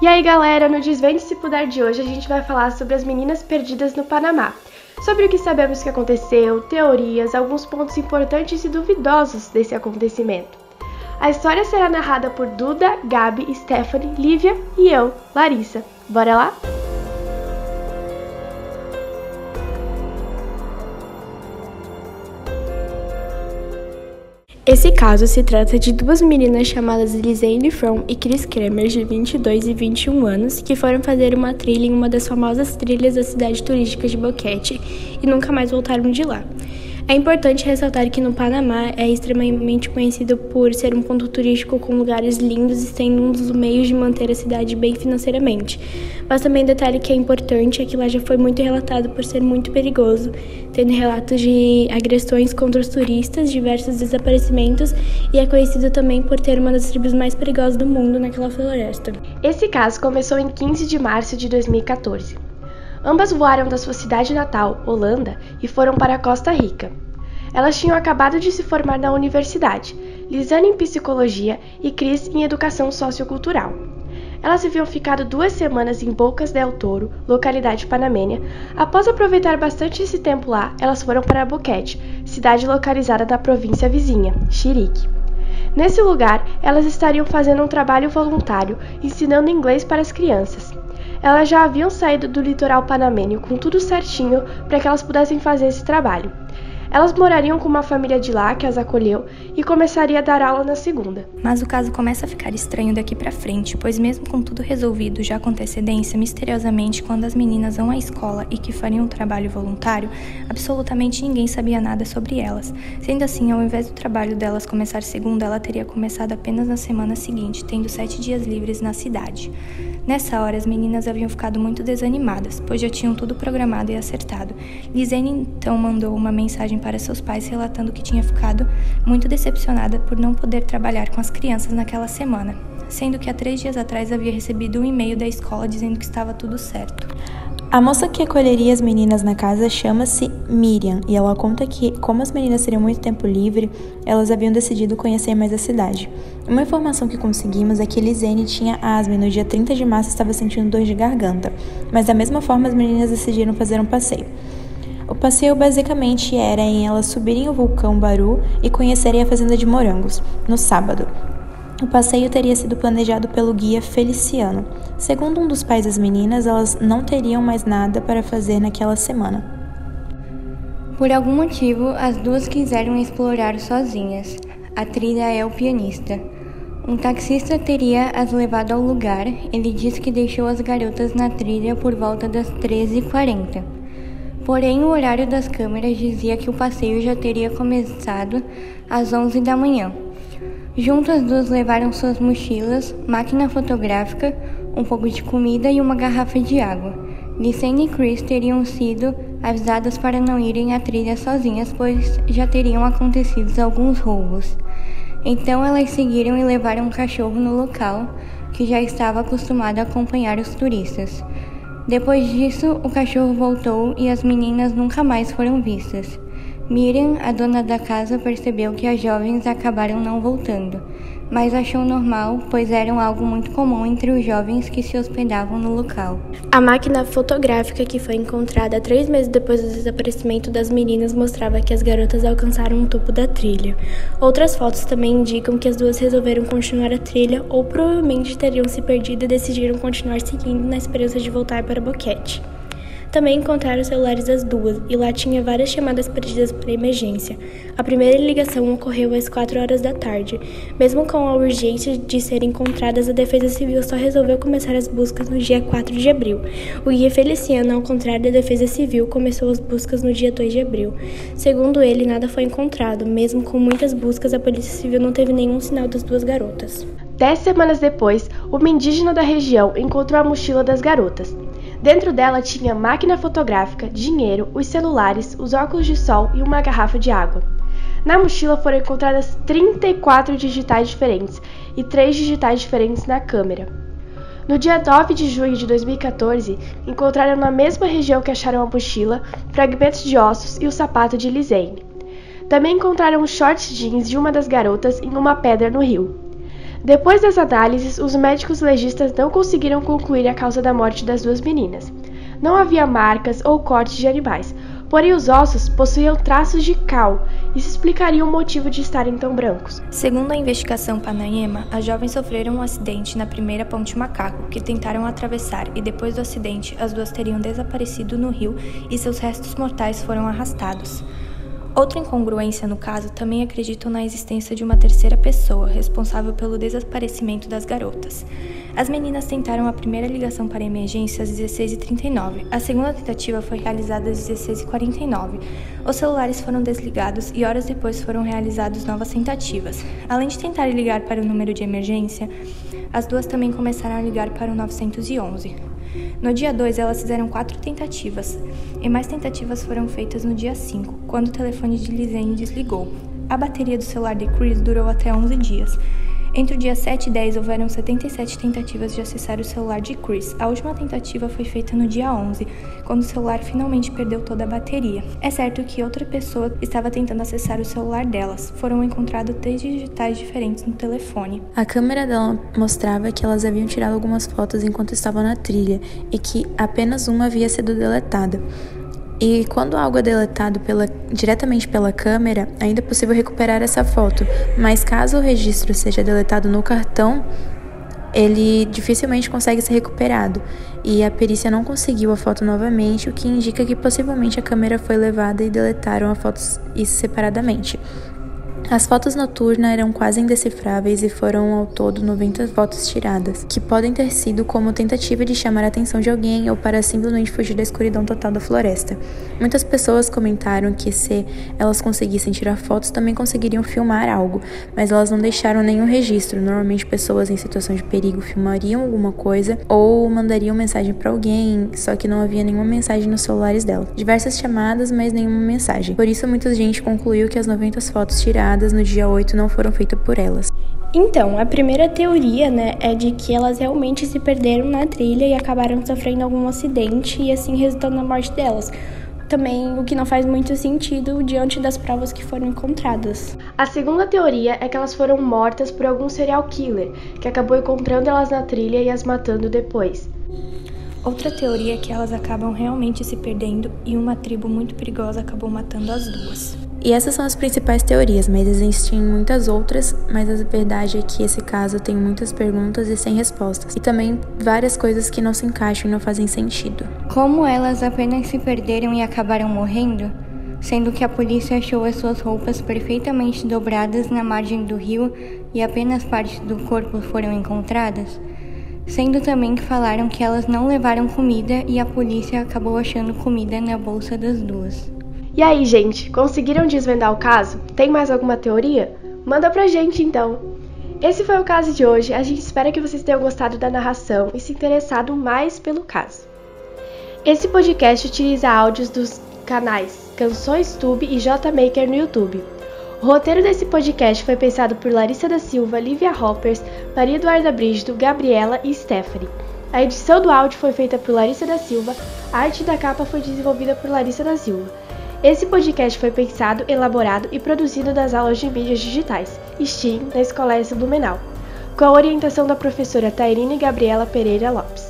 E aí galera, no Desvende Se Puder de hoje a gente vai falar sobre as meninas perdidas no Panamá. Sobre o que sabemos que aconteceu, teorias, alguns pontos importantes e duvidosos desse acontecimento. A história será narrada por Duda, Gabi, Stephanie, Lívia e eu, Larissa. Bora lá? Esse caso se trata de duas meninas chamadas Lisanne From e Chris Kramer, de 22 e 21 anos, que foram fazer uma trilha em uma das famosas trilhas da cidade turística de Boquete e nunca mais voltaram de lá. É importante ressaltar que no Panamá é extremamente conhecido por ser um ponto turístico com lugares lindos e sendo um dos meios de manter a cidade bem financeiramente. Mas também detalhe que é importante é que lá já foi muito relatado por ser muito perigoso, tendo relatos de agressões contra os turistas, diversos desaparecimentos e é conhecido também por ter uma das tribos mais perigosas do mundo naquela floresta. Esse caso começou em 15 de março de 2014. Ambas voaram da sua cidade natal, Holanda, e foram para Costa Rica. Elas tinham acabado de se formar na universidade, Lisane em psicologia e Cris em educação sociocultural. Elas haviam ficado duas semanas em Bocas del Toro, localidade panamênia. Após aproveitar bastante esse tempo lá, elas foram para Boquete, cidade localizada na província vizinha, Chirique. Nesse lugar, elas estariam fazendo um trabalho voluntário, ensinando inglês para as crianças. Elas já haviam saído do litoral panamênio com tudo certinho para que elas pudessem fazer esse trabalho. Elas morariam com uma família de lá que as acolheu e começaria a dar aula na segunda. Mas o caso começa a ficar estranho daqui para frente, pois mesmo com tudo resolvido já com antecedência, misteriosamente quando as meninas vão à escola e que fariam um trabalho voluntário, absolutamente ninguém sabia nada sobre elas. Sendo assim, ao invés do trabalho delas começar segunda, ela teria começado apenas na semana seguinte, tendo sete dias livres na cidade. Nessa hora, as meninas haviam ficado muito desanimadas, pois já tinham tudo programado e acertado. Lisene então mandou uma mensagem para seus pais relatando que tinha ficado muito decepcionada por não poder trabalhar com as crianças naquela semana, sendo que há três dias atrás havia recebido um e-mail da escola dizendo que estava tudo certo. A moça que acolheria as meninas na casa chama-se Miriam e ela conta que, como as meninas teriam muito tempo livre, elas haviam decidido conhecer mais a cidade. Uma informação que conseguimos é que Lisene tinha asma e no dia 30 de março estava sentindo dor de garganta, mas da mesma forma as meninas decidiram fazer um passeio. O passeio basicamente era em elas subirem o vulcão Baru e conhecerem a fazenda de morangos, no sábado, o passeio teria sido planejado pelo guia Feliciano. Segundo um dos pais das meninas, elas não teriam mais nada para fazer naquela semana. Por algum motivo, as duas quiseram explorar sozinhas. A trilha é o pianista. Um taxista teria as levado ao lugar. Ele disse que deixou as garotas na trilha por volta das 13h40. Porém, o horário das câmeras dizia que o passeio já teria começado às 11 da manhã. Juntas as duas levaram suas mochilas, máquina fotográfica, um pouco de comida e uma garrafa de água. Licene e Chris teriam sido avisadas para não irem à trilha sozinhas, pois já teriam acontecido alguns roubos. Então elas seguiram e levaram um cachorro no local, que já estava acostumado a acompanhar os turistas. Depois disso, o cachorro voltou e as meninas nunca mais foram vistas. Miriam, a dona da casa, percebeu que as jovens acabaram não voltando, mas achou normal, pois eram algo muito comum entre os jovens que se hospedavam no local. A máquina fotográfica que foi encontrada três meses depois do desaparecimento das meninas mostrava que as garotas alcançaram o topo da trilha. Outras fotos também indicam que as duas resolveram continuar a trilha ou provavelmente teriam se perdido e decidiram continuar seguindo na esperança de voltar para Boquete. Também encontraram os celulares das duas e lá tinha várias chamadas perdidas para emergência. A primeira ligação ocorreu às 4 horas da tarde. Mesmo com a urgência de serem encontradas, a Defesa Civil só resolveu começar as buscas no dia 4 de abril. O guia Feliciano, ao contrário da Defesa Civil, começou as buscas no dia 2 de abril. Segundo ele, nada foi encontrado. Mesmo com muitas buscas, a Polícia Civil não teve nenhum sinal das duas garotas. Dez semanas depois, uma indígena da região encontrou a mochila das garotas. Dentro dela tinha máquina fotográfica, dinheiro, os celulares, os óculos de sol e uma garrafa de água. Na mochila foram encontradas 34 digitais diferentes e 3 digitais diferentes na câmera. No dia 9 de junho de 2014, encontraram na mesma região que acharam a mochila fragmentos de ossos e o sapato de Lisane. Também encontraram shorts jeans de uma das garotas em uma pedra no rio. Depois das análises, os médicos legistas não conseguiram concluir a causa da morte das duas meninas. Não havia marcas ou cortes de animais, porém os ossos possuíam traços de cal. Isso explicaria o motivo de estarem tão brancos. Segundo a investigação Panayema, as jovens sofreram um acidente na primeira ponte Macaco, que tentaram atravessar, e depois do acidente, as duas teriam desaparecido no rio e seus restos mortais foram arrastados. Outra incongruência no caso também acreditam na existência de uma terceira pessoa responsável pelo desaparecimento das garotas. As meninas tentaram a primeira ligação para emergência às 16h39. A segunda tentativa foi realizada às 16h49. Os celulares foram desligados e horas depois foram realizadas novas tentativas. Além de tentar ligar para o número de emergência, as duas também começaram a ligar para o 911. No dia 2, elas fizeram quatro tentativas, e mais tentativas foram feitas no dia 5, quando o telefone de Lisanne desligou. A bateria do celular de Chris durou até 11 dias, entre o dia 7 e 10 houveram 77 tentativas de acessar o celular de Chris. A última tentativa foi feita no dia 11, quando o celular finalmente perdeu toda a bateria. É certo que outra pessoa estava tentando acessar o celular delas. Foram encontrados três digitais diferentes no telefone. A câmera dela mostrava que elas haviam tirado algumas fotos enquanto estavam na trilha e que apenas uma havia sido deletada. E quando algo é deletado pela, diretamente pela câmera, ainda é possível recuperar essa foto, mas caso o registro seja deletado no cartão, ele dificilmente consegue ser recuperado. E a perícia não conseguiu a foto novamente, o que indica que possivelmente a câmera foi levada e deletaram a foto separadamente. As fotos noturnas eram quase indecifráveis e foram ao todo 90 fotos tiradas, que podem ter sido como tentativa de chamar a atenção de alguém ou para simplesmente fugir da escuridão total da floresta. Muitas pessoas comentaram que se elas conseguissem tirar fotos também conseguiriam filmar algo, mas elas não deixaram nenhum registro. Normalmente pessoas em situação de perigo filmariam alguma coisa ou mandariam mensagem para alguém, só que não havia nenhuma mensagem nos celulares dela. Diversas chamadas, mas nenhuma mensagem. Por isso muita gente concluiu que as 90 fotos tiradas no dia 8 não foram feitas por elas. Então, a primeira teoria, né, é de que elas realmente se perderam na trilha e acabaram sofrendo algum acidente e assim resultando na morte delas. Também o que não faz muito sentido diante das provas que foram encontradas. A segunda teoria é que elas foram mortas por algum serial killer, que acabou encontrando elas na trilha e as matando depois. Outra teoria é que elas acabam realmente se perdendo e uma tribo muito perigosa acabou matando as duas. E essas são as principais teorias, mas existem muitas outras, mas a verdade é que esse caso tem muitas perguntas e sem respostas, e também várias coisas que não se encaixam e não fazem sentido. Como elas apenas se perderam e acabaram morrendo? Sendo que a polícia achou as suas roupas perfeitamente dobradas na margem do rio e apenas partes do corpo foram encontradas? Sendo também que falaram que elas não levaram comida e a polícia acabou achando comida na bolsa das duas. E aí, gente, conseguiram desvendar o caso? Tem mais alguma teoria? Manda pra gente então! Esse foi o caso de hoje. A gente espera que vocês tenham gostado da narração e se interessado mais pelo caso. Esse podcast utiliza áudios dos canais Canções Tube e J Maker no YouTube. O roteiro desse podcast foi pensado por Larissa da Silva, Lívia Hoppers, Maria Eduarda Brígido, Gabriela e Stephanie. A edição do áudio foi feita por Larissa da Silva, a arte da capa foi desenvolvida por Larissa da Silva. Esse podcast foi pensado, elaborado e produzido nas aulas de mídias digitais, STEAM, na Escola S Blumenau, com a orientação da professora Tairine Gabriela Pereira Lopes.